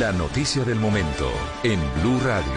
La noticia del momento en Blue Radio.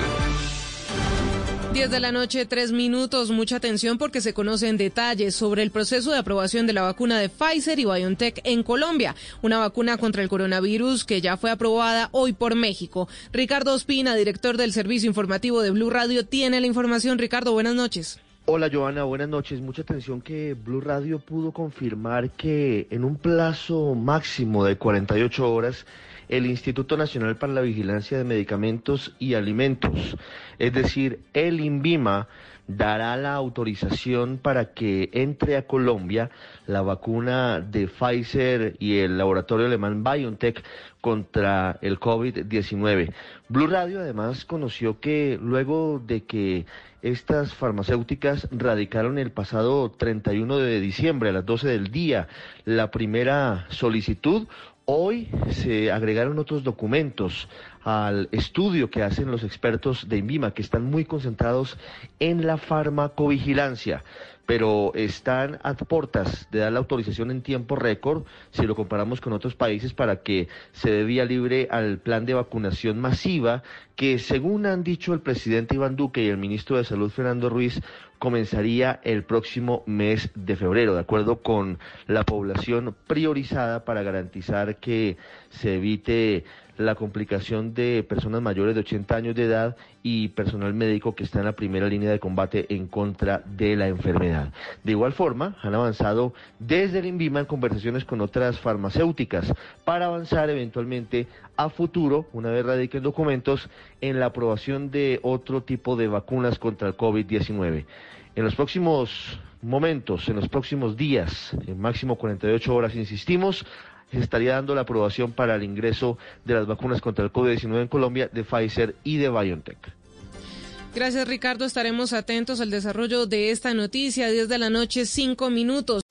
10 de la noche, 3 minutos. Mucha atención porque se conocen detalles sobre el proceso de aprobación de la vacuna de Pfizer y BioNTech en Colombia. Una vacuna contra el coronavirus que ya fue aprobada hoy por México. Ricardo Ospina, director del servicio informativo de Blue Radio, tiene la información. Ricardo, buenas noches. Hola Joana, buenas noches. Mucha atención que Blue Radio pudo confirmar que en un plazo máximo de 48 horas el Instituto Nacional para la Vigilancia de Medicamentos y Alimentos, es decir, el INVIMA, dará la autorización para que entre a Colombia la vacuna de Pfizer y el laboratorio alemán BioNTech contra el COVID-19. Blue Radio además conoció que luego de que estas farmacéuticas radicaron el pasado 31 de diciembre a las 12 del día la primera solicitud, Hoy se agregaron otros documentos al estudio que hacen los expertos de INVIMA, que están muy concentrados en la farmacovigilancia, pero están a portas de dar la autorización en tiempo récord, si lo comparamos con otros países, para que se dé vía libre al plan de vacunación masiva, que según han dicho el presidente Iván Duque y el ministro de Salud Fernando Ruiz, comenzaría el próximo mes de febrero, de acuerdo con la población priorizada para garantizar que se evite la complicación de personas mayores de 80 años de edad y personal médico que está en la primera línea de combate en contra de la enfermedad. De igual forma, han avanzado desde el INVIMA en conversaciones con otras farmacéuticas para avanzar eventualmente a futuro, una vez radiquen documentos, en la aprobación de otro tipo de vacunas contra el COVID-19. En los próximos momentos, en los próximos días, en máximo 48 horas, insistimos, se estaría dando la aprobación para el ingreso de las vacunas contra el COVID-19 en Colombia de Pfizer y de BioNTech. Gracias, Ricardo. Estaremos atentos al desarrollo de esta noticia. 10 de la noche, 5 minutos.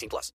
18 plus.